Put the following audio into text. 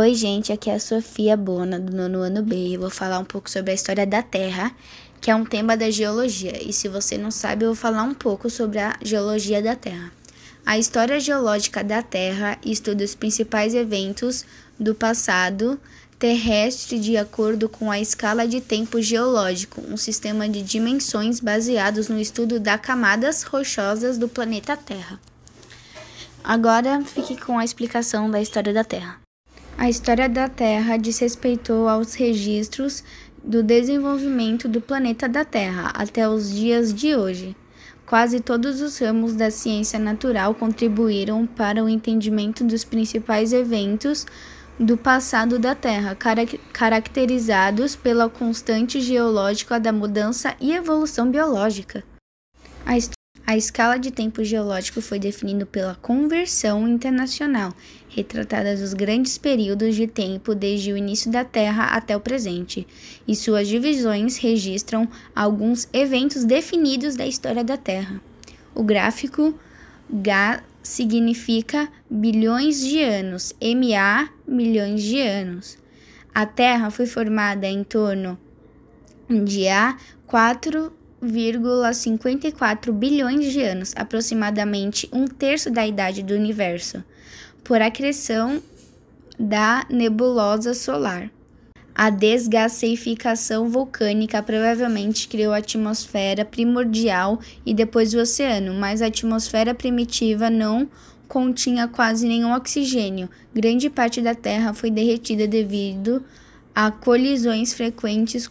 Oi, gente, aqui é a Sofia Bona, do nono ano B. Eu vou falar um pouco sobre a história da Terra, que é um tema da geologia. E se você não sabe, eu vou falar um pouco sobre a geologia da Terra. A história geológica da Terra estuda os principais eventos do passado terrestre de acordo com a escala de tempo geológico, um sistema de dimensões baseados no estudo das camadas rochosas do planeta Terra. Agora fique com a explicação da história da Terra. A história da Terra diz respeito aos registros do desenvolvimento do planeta da Terra até os dias de hoje. Quase todos os ramos da ciência natural contribuíram para o entendimento dos principais eventos do passado da Terra, caracterizados pela constante geológica da mudança e evolução biológica. A a escala de tempo geológico foi definida pela Conversão Internacional, retratada dos grandes períodos de tempo desde o início da Terra até o presente, e suas divisões registram alguns eventos definidos da história da Terra. O gráfico G significa bilhões de anos, MA milhões de anos. A Terra foi formada em torno de A 4 1,54 bilhões de anos, aproximadamente um terço da idade do universo, por acreção da nebulosa solar. A desgasificação vulcânica provavelmente criou a atmosfera primordial e depois o oceano, mas a atmosfera primitiva não continha quase nenhum oxigênio. Grande parte da Terra foi derretida devido a colisões frequentes